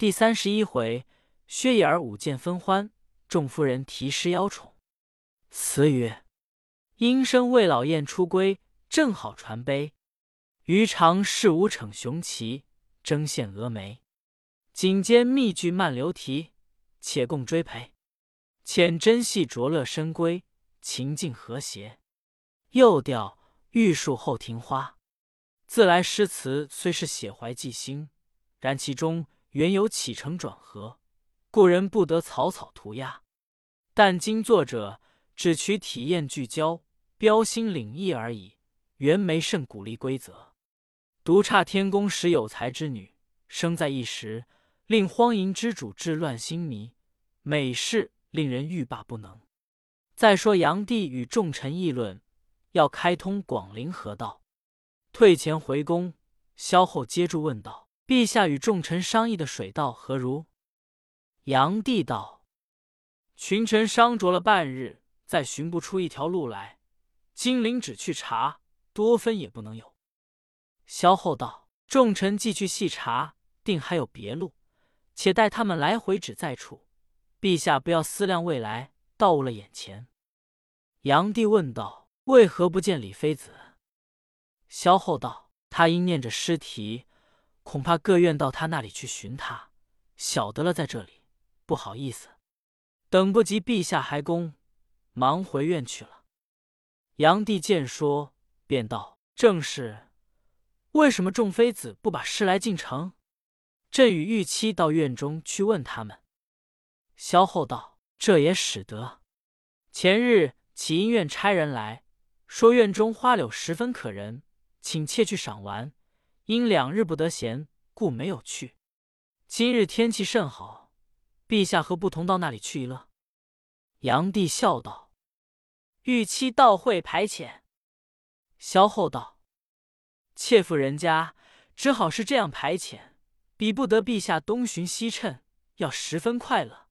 第三十一回，薛野儿舞剑分欢，众夫人题诗邀宠。词曰：阴生未老燕出归，正好传悲。余长侍五逞雄奇，争献峨眉。颈间密句慢流题，且共追陪。浅真戏着乐深闺，情境和谐。又调玉树后庭花。自来诗词虽是写怀寄心，然其中。原有起承转合，故人不得草草涂鸦。但今作者只取体验聚焦，标新领意而已，原没甚鼓励规则。独差天宫时有才之女生在一时，令荒淫之主治乱心迷，美事令人欲罢不能。再说炀帝与众臣议论，要开通广陵河道。退前回宫，萧后接住问道。陛下与众臣商议的水道何如？炀帝道：“群臣商酌了半日，再寻不出一条路来。金陵只去查，多分也不能有。”萧后道：“众臣既去细查，定还有别路，且待他们来回止在处。陛下不要思量未来，倒误了眼前。”炀帝问道：“为何不见李妃子？”萧后道：“他因念着诗题。”恐怕各院到他那里去寻他，晓得了在这里，不好意思，等不及陛下还宫，忙回院去了。炀帝见说，便道：“正是，为什么众妃子不把诗来进城？朕与玉妻到院中去问他们。”萧后道：“这也使得。前日启音院差人来说，院中花柳十分可人，请妾去赏玩。”因两日不得闲，故没有去。今日天气甚好，陛下何不同到那里去一乐？炀帝笑道：“玉妻到会排遣。”萧后道：“妾妇人家只好是这样排遣，比不得陛下东巡西趁，要十分快乐。”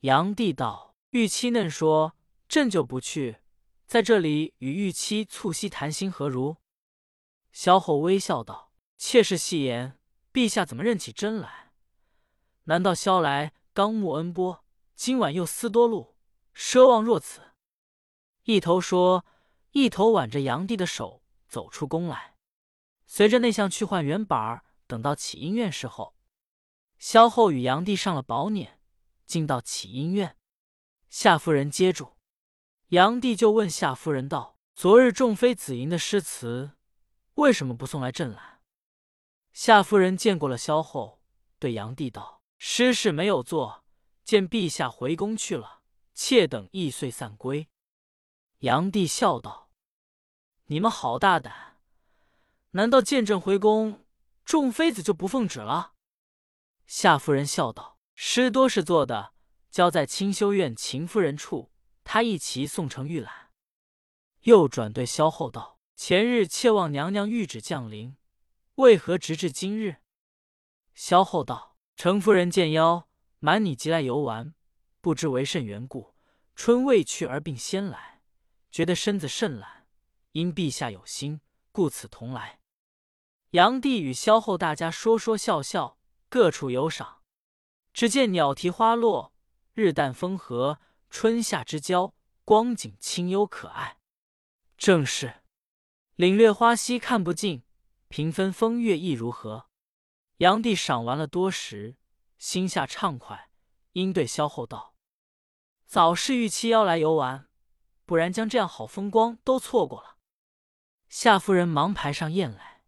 炀帝道：“玉妻嫩说，朕就不去，在这里与玉妻促膝谈心何如？”萧后微笑道：“妾是戏言，陛下怎么认起真来？难道萧来刚慕恩波，今晚又思多路，奢望若此？”一头说，一头挽着炀帝的手走出宫来，随着内相去换元板儿。等到启音院时候，萧后与炀帝上了宝辇，进到启音院，夏夫人接住，炀帝就问夏夫人道：“昨日众妃子吟的诗词。”为什么不送来朕来？夏夫人见过了萧后，对杨帝道：“诗事没有做，见陛下回宫去了，妾等亦遂散归。”杨帝笑道：“你们好大胆！难道见朕回宫，众妃子就不奉旨了？”夏夫人笑道：“诗多是做的，交在清修院秦夫人处，她一齐送成御览。”又转对萧后道。前日妾望娘娘谕旨降临，为何直至今日？萧后道：“程夫人见邀，瞒你即来游玩，不知为甚缘故。春未去而病先来，觉得身子甚懒，因陛下有心，故此同来。”炀帝与萧后大家说说笑笑，各处游赏。只见鸟啼花落，日淡风和，春夏之交，光景清幽可爱，正是。领略花溪看不尽，平分风月意如何？炀帝赏完了多时，心下畅快，因对萧后道：“早是玉妻邀来游玩，不然将这样好风光都错过了。”夏夫人忙排上宴来，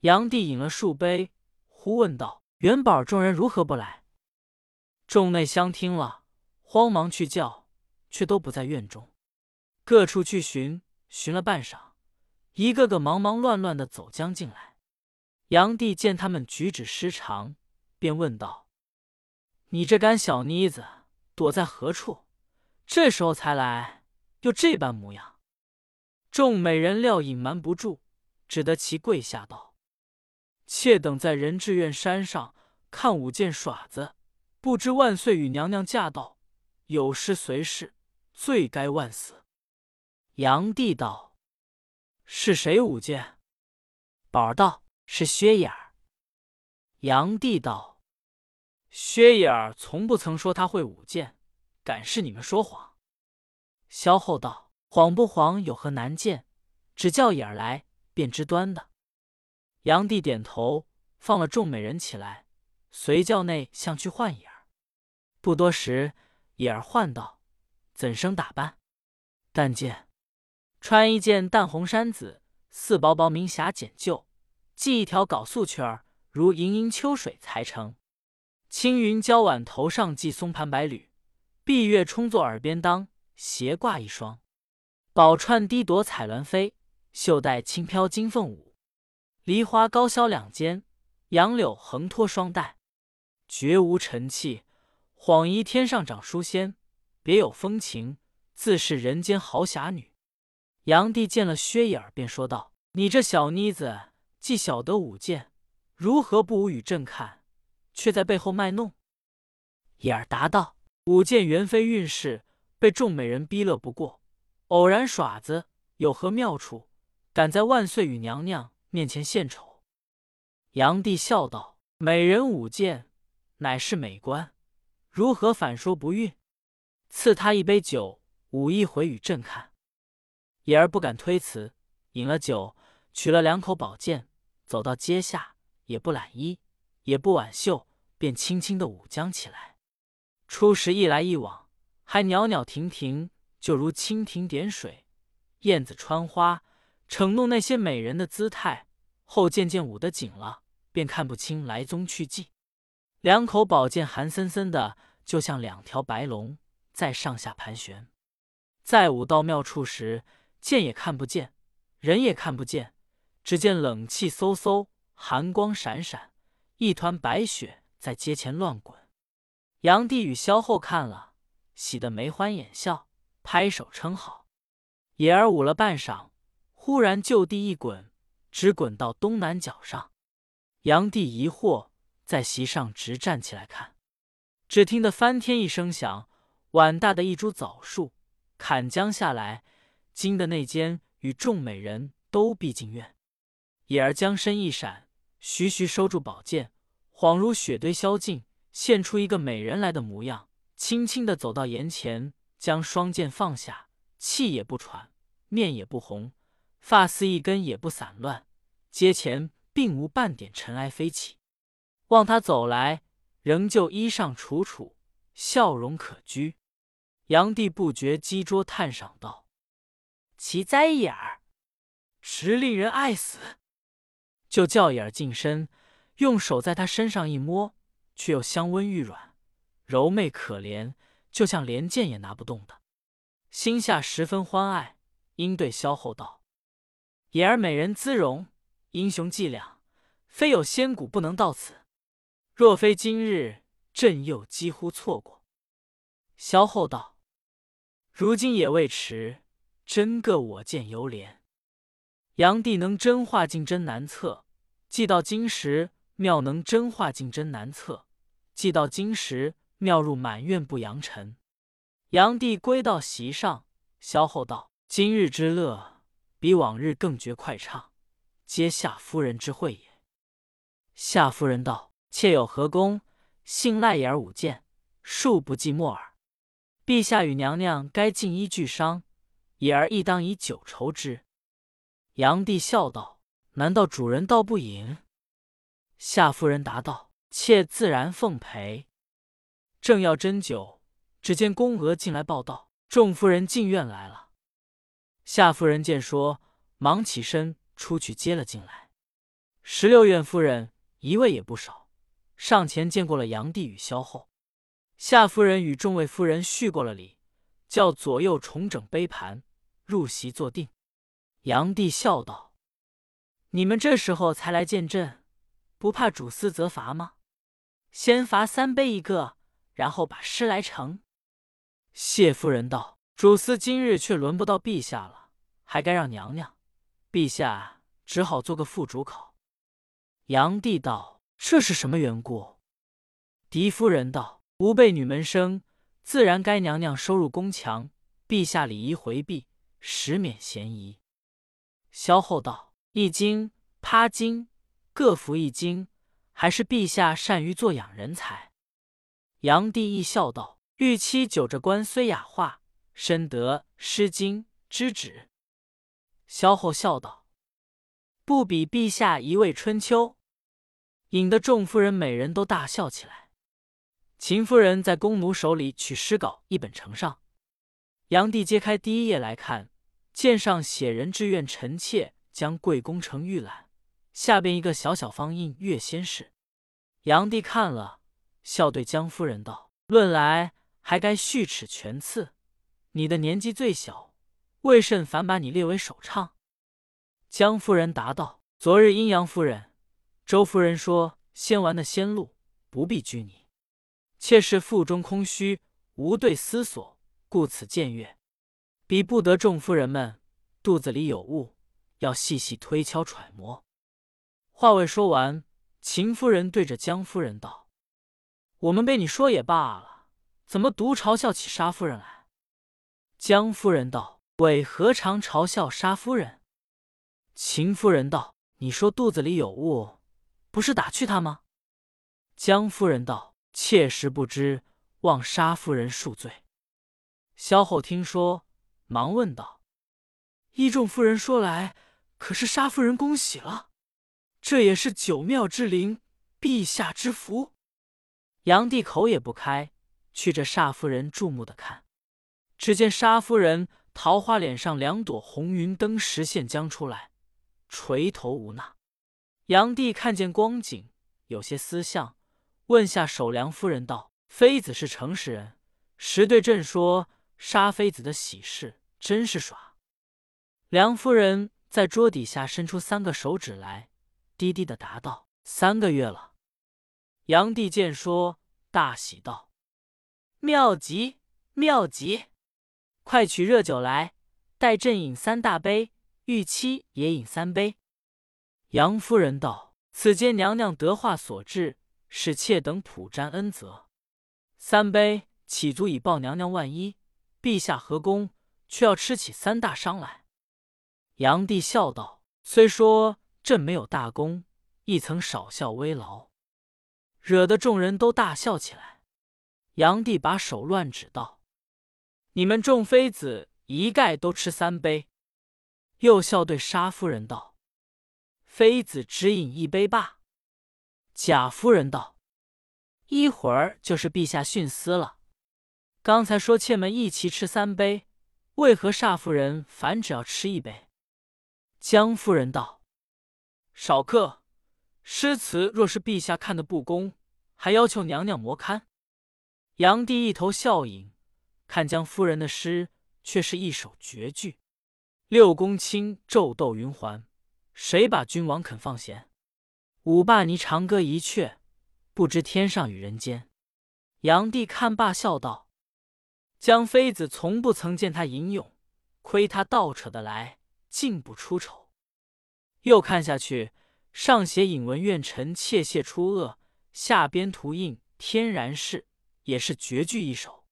炀帝饮了数杯，忽问道：“元宝众人如何不来？”众内相听了，慌忙去叫，却都不在院中，各处去寻，寻了半晌。一个个忙忙乱乱的走将进来，炀帝见他们举止失常，便问道：“你这干小妮子躲在何处？这时候才来，又这般模样？”众美人料隐瞒不住，只得齐跪下道：“妾等在仁智院山上看舞剑耍子，不知万岁与娘娘驾到，有失随事，罪该万死。”炀帝道。是谁舞剑？宝儿道：“是薛眼儿。”炀帝道：“薛野儿从不曾说他会舞剑，敢是你们说谎？”萧后道：“谎不谎有何难见？只叫野儿来，便知端的。”炀帝点头，放了众美人起来，随叫内向去换野儿。不多时，野儿唤道：“怎生打扮？”但见穿一件淡红衫子，似薄薄明霞剪就，系一条缟素裙儿，如盈盈秋水才成。青云娇婉头上系松盘白缕，碧月充作耳边当，斜挂一双。宝钏低朵彩鸾飞，袖带轻飘金凤舞。梨花高销两肩，杨柳横托双带，绝无尘气。恍疑天上长书仙，别有风情，自是人间豪侠女。杨帝见了薛野儿，便说道：“你这小妮子，既晓得舞剑，如何不舞与朕看？却在背后卖弄。”野儿答道：“舞剑原非运势，被众美人逼乐不过，偶然耍子，有何妙处？敢在万岁与娘娘面前献丑？”杨帝笑道：“美人舞剑，乃是美观。”如何反说不孕？赐他一杯酒，舞一回与朕看。野儿不敢推辞，饮了酒，取了两口宝剑，走到阶下，也不揽衣，也不挽袖，便轻轻的舞将起来。初时一来一往，还袅袅婷婷，就如蜻蜓点水、燕子穿花，逞弄那些美人的姿态。后渐渐舞得紧了，便看不清来踪去迹。两口宝剑寒森森的，就像两条白龙在上下盘旋。在舞到妙处时，剑也看不见，人也看不见，只见冷气飕飕，寒光闪闪，一团白雪在街前乱滚。炀帝与萧后看了，喜得眉欢眼笑，拍手称好。野儿舞了半晌，忽然就地一滚，直滚到东南角上。炀帝疑惑。在席上直站起来看，只听得翻天一声响，碗大的一株枣树砍将下来，金的内奸与众美人都避进院。野儿将身一闪，徐徐收住宝剑，恍如雪堆消尽，现出一个美人来的模样，轻轻的走到檐前，将双剑放下，气也不喘，面也不红，发丝一根也不散乱，阶前并无半点尘埃飞起。望他走来，仍旧衣裳楚楚，笑容可掬。炀帝不觉击桌叹赏道：“其哉也儿，实令人爱死。”就叫眼儿近身，用手在他身上一摸，却又香温玉软，柔媚可怜，就像连剑也拿不动的。心下十分欢爱，因对萧后道：“也儿美人姿容，英雄伎俩，非有仙骨不能到此。”若非今日，朕又几乎错过。萧后道：“如今也未迟，真个我见犹怜。炀帝能真化境真难测，既到今时，妙能真化境真难测，既到今时，妙入满院不扬尘。”炀帝归到席上，萧后道：“今日之乐，比往日更觉快畅，皆夏夫人之惠也。”夏夫人道。妾有何功？幸赖眼舞剑，恕不计莫尔。陛下与娘娘该尽衣俱伤，也儿亦当以酒酬之。炀帝笑道：“难道主人道不饮？”夏夫人答道：“妾自然奉陪。”正要斟酒，只见宫娥进来报道：“众夫人进院来了。”夏夫人见说，忙起身出去接了进来。十六院夫人一位也不少。上前见过了炀帝与萧后，夏夫人与众位夫人叙过了礼，叫左右重整杯盘，入席坐定。杨帝笑道：“你们这时候才来见朕，不怕主司责罚吗？先罚三杯一个，然后把诗来成。”谢夫人道：“主司今日却轮不到陛下了，还该让娘娘。陛下只好做个副主考。”杨帝道。这是什么缘故？狄夫人道：“吾辈女门生，自然该娘娘收入宫墙。陛下礼仪回避，实免嫌疑。”萧后道：“一经、趴经各服一经，还是陛下善于做养人才。”杨帝亦笑道：“玉妻久着官虽雅化，深得《诗经》之旨。”萧后笑道：“不比陛下一味春秋。”引得众夫人每人都大笑起来。秦夫人在宫奴手里取诗稿一本呈上，杨帝揭开第一页来看，见上写人志愿臣妾将贵宫城预览，下边一个小小方印月仙氏。炀帝看了，笑对江夫人道：“论来还该续齿全赐，你的年纪最小，为甚反把你列为首唱？”江夫人答道：“昨日阴阳夫人、周夫人说先玩的先录，不必拘泥。妾是腹中空虚，无对思索，故此僭越。比不得众夫人们肚子里有物，要细细推敲揣摩。”话未说完。秦夫人对着江夫人道：“我们被你说也罢了，怎么独嘲笑起沙夫人来？”江夫人道：“为何常嘲笑沙夫人？”秦夫人道：“你说肚子里有物，不是打趣他吗？”江夫人道：“妾实不知，望沙夫人恕罪。”萧后听说，忙问道：“一众夫人说来，可是沙夫人恭喜了？”这也是九庙之灵，陛下之福。杨帝口也不开，去着煞夫人注目的看。只见沙夫人桃花脸上两朵红云灯实现将出来，垂头无纳。杨帝看见光景，有些思相，问下守梁夫人道：“妃子是诚实人，实对朕说杀妃子的喜事，真是耍。”梁夫人在桌底下伸出三个手指来。低低的答道：“三个月了。”炀帝见说，大喜道：“妙极，妙极！快取热酒来，待朕饮三大杯，玉妻也饮三杯。”杨夫人道：“此间娘娘德化所致，使妾等普沾恩泽。三杯岂足以报娘娘万一？陛下何功，却要吃起三大伤来？”炀帝笑道：“虽说。”朕没有大功，亦曾少效微劳，惹得众人都大笑起来。炀帝把手乱指道：“你们众妃子一概都吃三杯。”又笑对沙夫人道：“妃子只饮一杯罢。”贾夫人道：“一会儿就是陛下徇私了。刚才说妾们一齐吃三杯，为何煞夫人反只要吃一杯？”江夫人道。少客，诗词若是陛下看的不公，还要求娘娘磨堪。炀帝一头笑影，看江夫人的诗，却是一首绝句：“六宫卿昼斗云环，谁把君王肯放闲？五霸霓长歌一阙，不知天上与人间。”炀帝看罢，笑道：“江妃子从不曾见他吟咏，亏他倒扯得来，竟不出丑。”又看下去，上写引文愿臣窃谢出恶，下边图印天然事，也是绝句一首。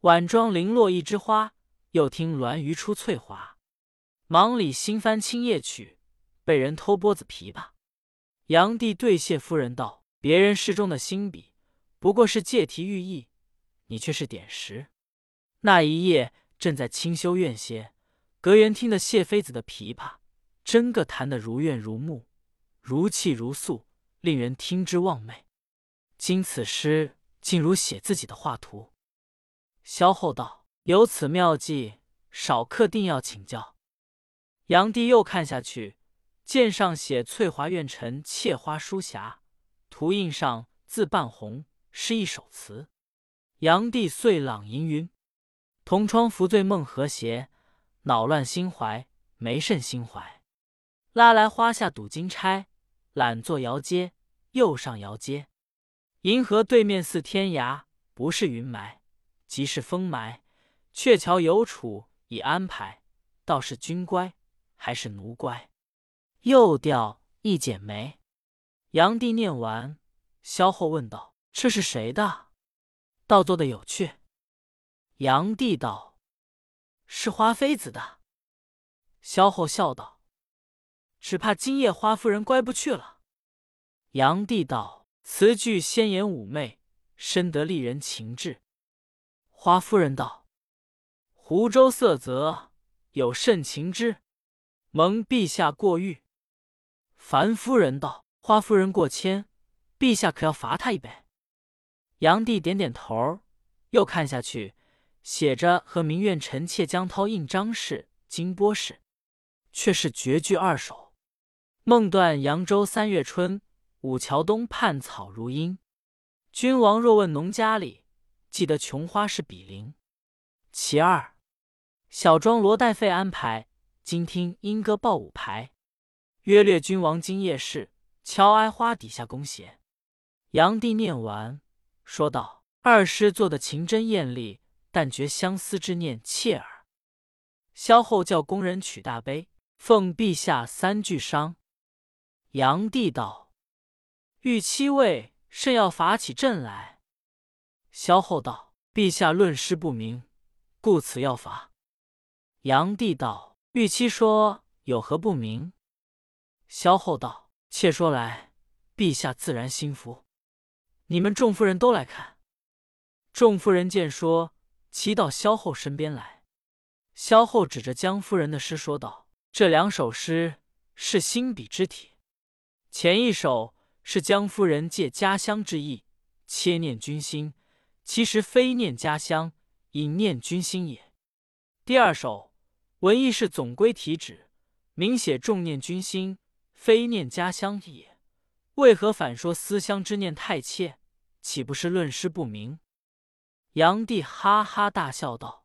晚妆零落一枝花，又听鸾鱼出翠华。忙里新翻青叶曲，被人偷拨子琵琶。炀帝对谢夫人道：“别人诗中的新笔，不过是借题寓意，你却是点石。那一夜正在清修院歇，隔园听得谢妃子的琵琶。”真个弹得如怨如慕，如泣如诉，令人听之望寐。今此诗竟如写自己的画图。萧后道：“有此妙计，少客定要请教。”杨帝又看下去，见上写“翠华苑臣妾花书匣”，图印上字半红，是一首词。杨帝遂朗吟云：“同窗扶醉梦和谐，恼乱心怀没甚心怀。”拉来花下赌金钗，懒坐摇阶，又上摇阶。银河对面似天涯，不是云霾，即是风霾。鹊桥有处已安排，倒是君乖，还是奴乖？又调一剪梅。炀帝念完，萧后问道：“这是谁的？倒做的有趣。”炀帝道：“是花妃子的。”萧后笑道。只怕今夜花夫人乖不去了。炀帝道：“词句鲜艳妩媚，深得丽人情志。花夫人道：“湖州色泽有甚情之？蒙陛下过誉。”樊夫人道：“花夫人过谦，陛下可要罚他一杯？”炀帝点点头，又看下去，写着“和明苑臣妾江涛印章事、金波氏”，却是绝句二首。梦断扬州三月春，五桥东畔草如茵。君王若问农家里，记得琼花是比邻。其二，小庄罗带费安排，今听莺歌报五排。约略君王今夜事，敲哀花底下宫弦。炀帝念完，说道：“二诗做的情真艳丽，但觉相思之念切耳。”萧后叫宫人取大杯，奉陛下三句觞。炀帝道：“欲七位。”甚要罚起朕来。萧后道：“陛下论诗不明，故此要罚。”炀帝道：“玉妻说有何不明？”萧后道：“且说来，陛下自然心服。你们众夫人都来看。”众夫人见说，齐到萧后身边来。萧后指着江夫人的诗说道：“这两首诗是心笔之体，前一首。”是江夫人借家乡之意，切念君心，其实非念家乡，引念君心也。第二首文意是总归题旨，明写重念君心，非念家乡也。为何反说思乡之念太切？岂不是论诗不明？杨帝哈哈大笑道：“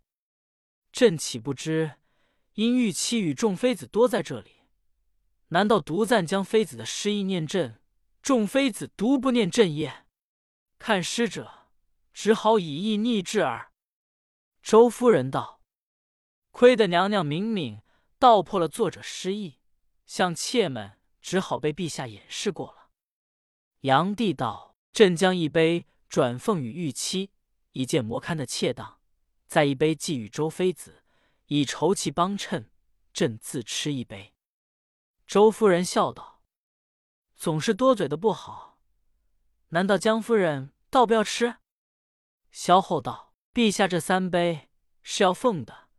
朕岂不知，因玉妻与众妃子多在这里，难道独赞将妃子的诗意念朕？”众妃子独不念朕耶，看诗者只好以意逆志耳。周夫人道：“亏得娘娘明明道破了作者诗意，像妾们只好被陛下掩饰过了。”杨帝道：“朕将一杯转奉与玉妻，以见摩堪的妾当；再一杯寄与周妃子，以酬其帮衬。朕自吃一杯。”周夫人笑道。总是多嘴的不好，难道江夫人倒不要吃？萧后道：“陛下这三杯是要奉的，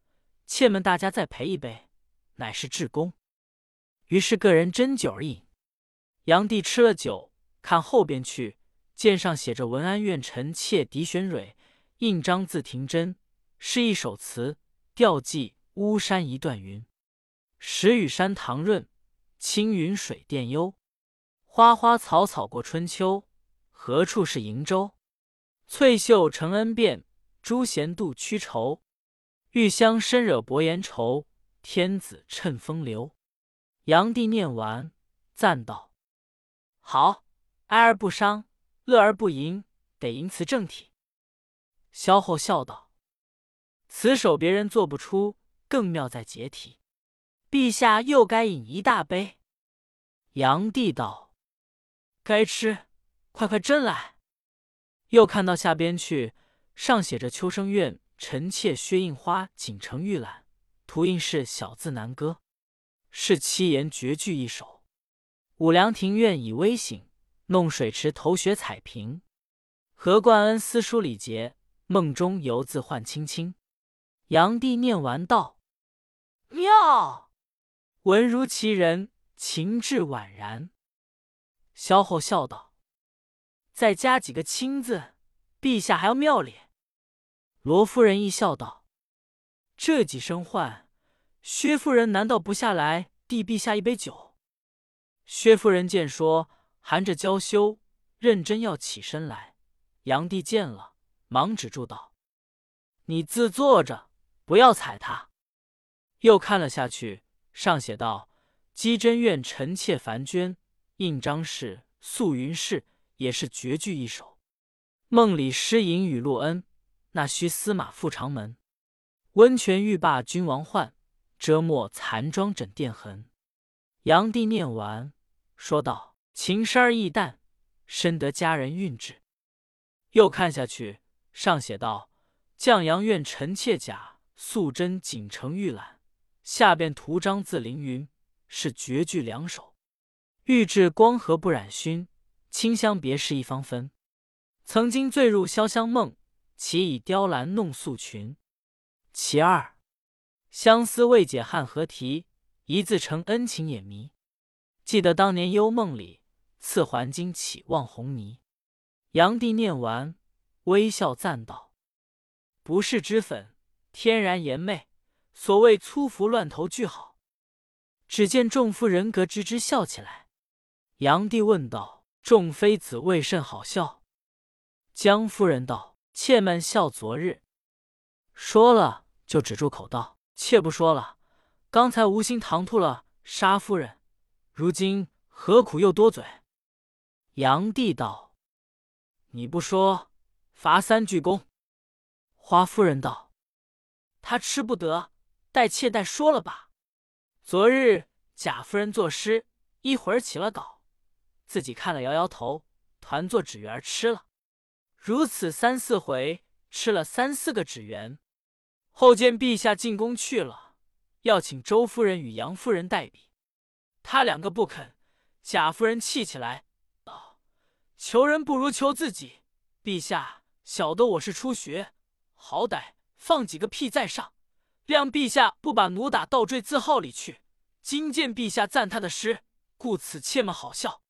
妾们大家再陪一杯，乃是至公。”于是个人斟酒而饮。炀帝吃了酒，看后边去，见上写着“文安院臣妾狄玄蕊印章字廷珍”，是一首词，调寄巫山一段云：“时雨山塘润，青云水殿幽。”花花草草过春秋，何处是瀛洲？翠袖承恩便，朱弦度曲愁。玉香深惹薄言愁，天子趁风流。炀帝念完，赞道：“好，哀而不伤，乐而不淫，得吟词正体。”萧后笑道：“此首别人做不出，更妙在解体。陛下又该饮一大杯。”杨帝道。该吃，快快斟来。又看到下边去，上写着“秋生院臣妾薛印花锦城玉览”，图印是小字难歌，是七言绝句一首。五凉庭院已微醒，弄水池头雪彩屏。何冠恩思书礼节，梦中犹自唤青青。炀帝念完道：“妙，文如其人，情致宛然。”萧后笑道：“再加几个‘青’字，陛下还要妙咧。”罗夫人亦笑道：“这几声唤，薛夫人难道不下来递陛下一杯酒？”薛夫人见说，含着娇羞，认真要起身来。炀帝见了，忙止住道：“你自坐着，不要踩他。”又看了下去，上写道：“姬贞院臣妾樊娟。”印章是素云氏，也是绝句一首。梦里诗吟雨露恩，那须司马赴长门。温泉浴罢君王唤，遮没残妆枕殿痕。炀帝念完，说道：“情深意淡，深得佳人韵致。”又看下去，上写道：“绛阳院臣妾甲，素贞锦城玉览。”下边图章字凌云，是绝句两首。玉质光和不染熏，清香别是一方分。曾经醉入潇湘梦，岂以雕栏弄素裙？其二，相思未解汉何题？一字成恩情也迷。记得当年幽梦里，刺还惊起望红泥。炀帝念完，微笑赞道：“不是脂粉，天然颜媚。所谓粗服乱头俱好。”只见众夫人咯吱吱笑起来。杨帝问道：“众妃子为甚好笑？”江夫人道：“妾们笑昨日。”说了，就止住口道：“妾不说了。刚才无心唐突了沙夫人，如今何苦又多嘴？”杨帝道：“你不说，罚三句功。”花夫人道：“他吃不得，待妾代说了吧。昨日贾夫人作诗，一会儿起了稿，自己看了摇摇头，团作纸园吃了。”如此三四回，吃了三四个纸圆。后见陛下进宫去了，要请周夫人与杨夫人代笔，他两个不肯。贾夫人气起来，道：“求人不如求自己。陛下晓得我是初学，好歹放几个屁在上，谅陛下不把奴打倒坠字号里去。今见陛下赞他的诗，故此妾们好笑。”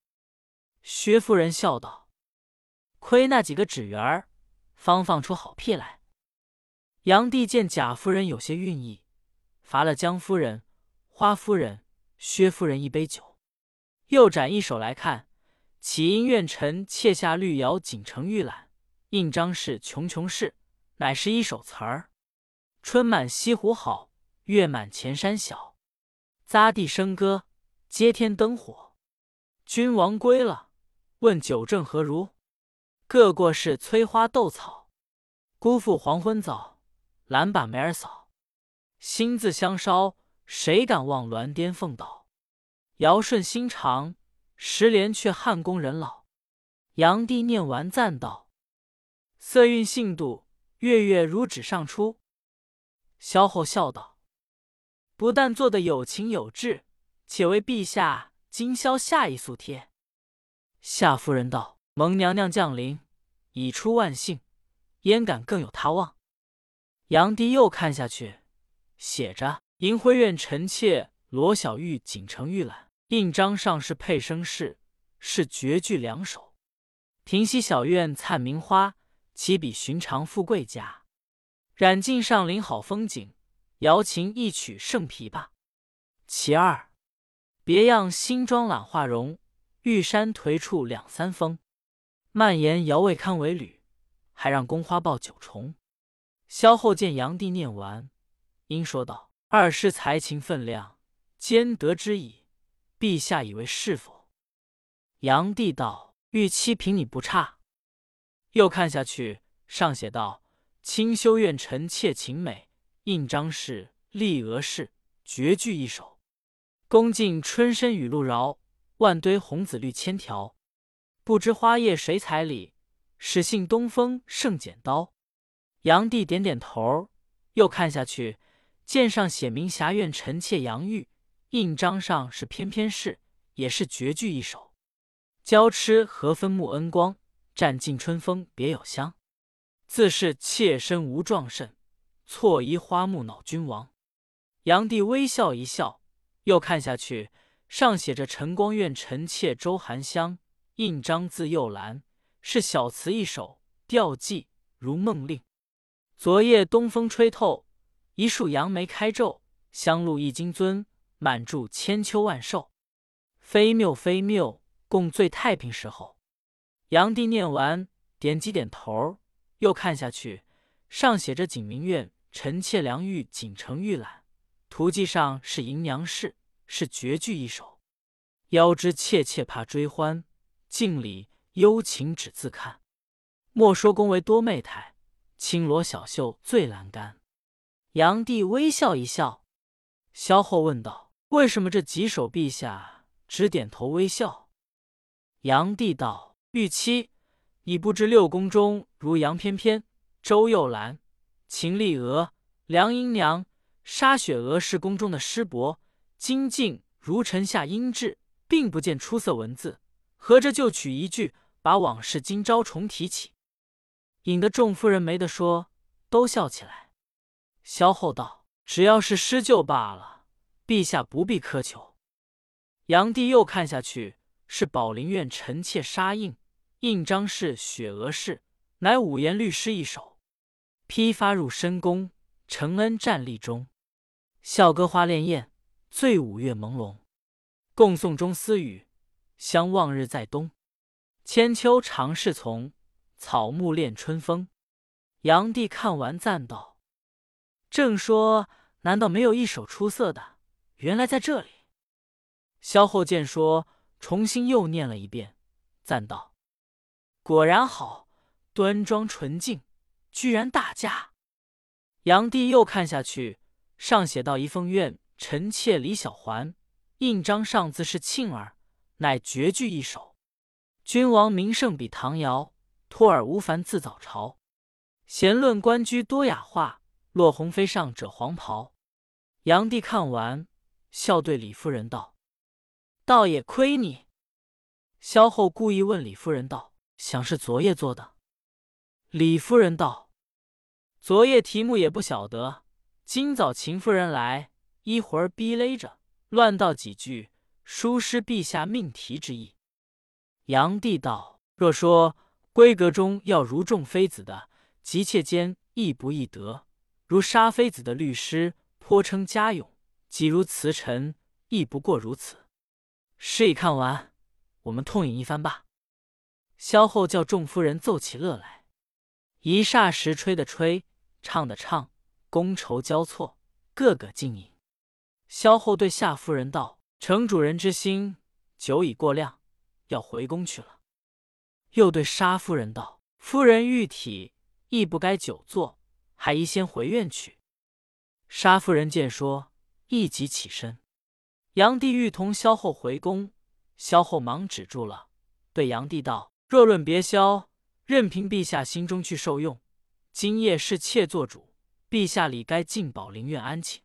薛夫人笑道。亏那几个纸园儿，方放出好屁来。炀帝见贾夫人有些韵意，罚了江夫人、花夫人、薛夫人一杯酒，又展一手来看：“启因愿臣妾下绿瑶锦城玉览，印章是穷穷事，乃是一首词儿。春满西湖好，月满前山小。匝地笙歌，接天灯火。君王归了，问酒正何如？”各过是催花斗草，辜负黄昏早，懒把梅儿扫。心自相烧，谁敢望鸾巅凤倒？尧舜心长，十连却汉宫人老。炀帝念完赞道：“色韵信度，月月如纸上出。”萧后笑道：“不但做得有情有志，且为陛下今宵下一素帖。”夏夫人道。蒙娘娘降临，已出万幸，焉敢更有他望？杨帝又看下去，写着“银辉院臣妾罗小玉锦城玉览”，印章上是配生事，是绝句两首。亭西小院灿明花，岂比寻常富贵家？染尽上林好风景，瑶琴一曲胜琵琶。其二，别样新妆懒画容，玉山颓处两三峰。蔓延遥未堪为侣，还让宫花报九重。萧后见炀帝念完，因说道：“二师才情分量，兼得之矣。陛下以为是否？”炀帝道：“玉妻凭你不差。”又看下去，上写道：“清修院臣妾情美，印章是丽娥氏，绝句一首。恭尽春深雨露饶，万堆红紫绿千条。”不知花叶谁裁理？始信东风胜剪刀。炀帝点点头，又看下去，见上写明霞院臣妾杨玉，印章上是翩翩事，也是绝句一首。娇痴何分沐恩光，占尽春风别有香。自是妾身无壮甚，错疑花木恼君王。炀帝微笑一笑，又看下去，上写着晨光院臣妾周含香。印章字又蓝，是小词一首，调寄如梦令。昨夜东风吹透，一树杨梅开皱。香露一金樽，满注千秋万寿。非谬非谬，共醉太平时候。杨帝念完，点几点头，又看下去，上写着景明院臣妾良玉锦城玉览，图记上是迎娘事，是绝句一首。邀之切切怕追欢。镜里幽情只自看，莫说宫闱多媚态，青罗小袖最阑干。杨帝微笑一笑，萧后问道：“为什么这几首陛下只点头微笑？”杨帝道：“玉妻，你不知六宫中如杨翩翩、周幼兰、秦丽娥、梁英娘、沙雪娥是宫中的师伯，金镜如臣下音质，并不见出色文字。”合着就取一句，把往事今朝重提起，引得众夫人没得说，都笑起来。萧后道：“只要是施救罢了，陛下不必苛求。”杨帝又看下去，是宝林院臣妾杀印，印章是雪娥氏，乃五言律诗一首。批发入深宫，承恩站立中。笑歌花潋滟，醉舞月朦胧。共颂中思雨，相望日在东。千秋长侍从，草木恋春风。炀帝看完赞道：“正说，难道没有一首出色的？原来在这里。”萧后见说，重新又念了一遍，赞道：“果然好，端庄纯净，居然大家。”炀帝又看下去，上写到：“怡凤院臣妾李小环，印章上字是庆儿，乃绝句一首。”君王名胜比唐尧，托尔无烦自早朝。闲论官居多雅话，落鸿飞上者黄袍。炀帝看完，笑对李夫人道：“倒也亏你。”萧后故意问李夫人道：“想是昨夜做的？”李夫人道：“昨夜题目也不晓得，今早秦夫人来，一会儿逼勒着，乱道几句，书失陛下命题之意。”炀帝道：“若说闺阁中要如众妃子的，急切间亦不易得；如杀妃子的律师，颇称家勇；即如辞臣，亦不过如此。诗已看完，我们痛饮一番吧。”萧后叫众夫人奏起乐来，一霎时吹的吹，唱的唱，觥筹交错，个个尽饮。萧后对夏夫人道：“承主人之心，酒已过量。”要回宫去了，又对沙夫人道：“夫人玉体，亦不该久坐，还宜先回院去。”沙夫人见说，立即起身。炀帝欲同萧后回宫，萧后忙止住了，对炀帝道：“若论别消，任凭陛下心中去受用。今夜是妾做主，陛下理该进宝林院安寝。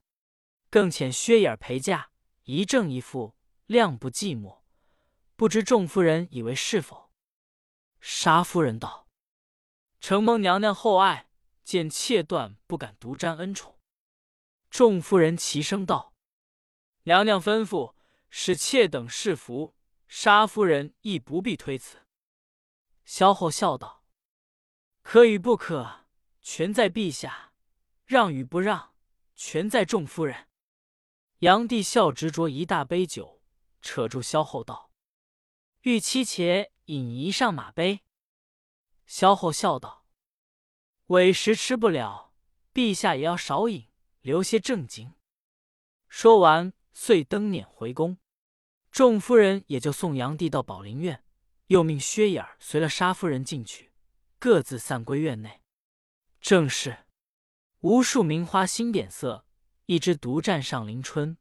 更遣薛影陪嫁，一正一负，谅不寂寞。”不知众夫人以为是否？沙夫人道：“承蒙娘娘厚爱，见妾断不敢独占恩宠。”众夫人齐声道：“娘娘吩咐，使妾等侍服。”沙夫人亦不必推辞。萧后笑道：“可与不可，全在陛下；让与不让，全在众夫人。”炀帝笑执着一大杯酒，扯住萧后道。欲妻且饮一上马杯。萧后笑道：“委实吃不了，陛下也要少饮，留些正经。”说完，遂登辇回宫。众夫人也就送炀帝到宝林院，又命薛眼儿随了沙夫人进去，各自散归院内。正是无数名花新点色，一枝独占上林春。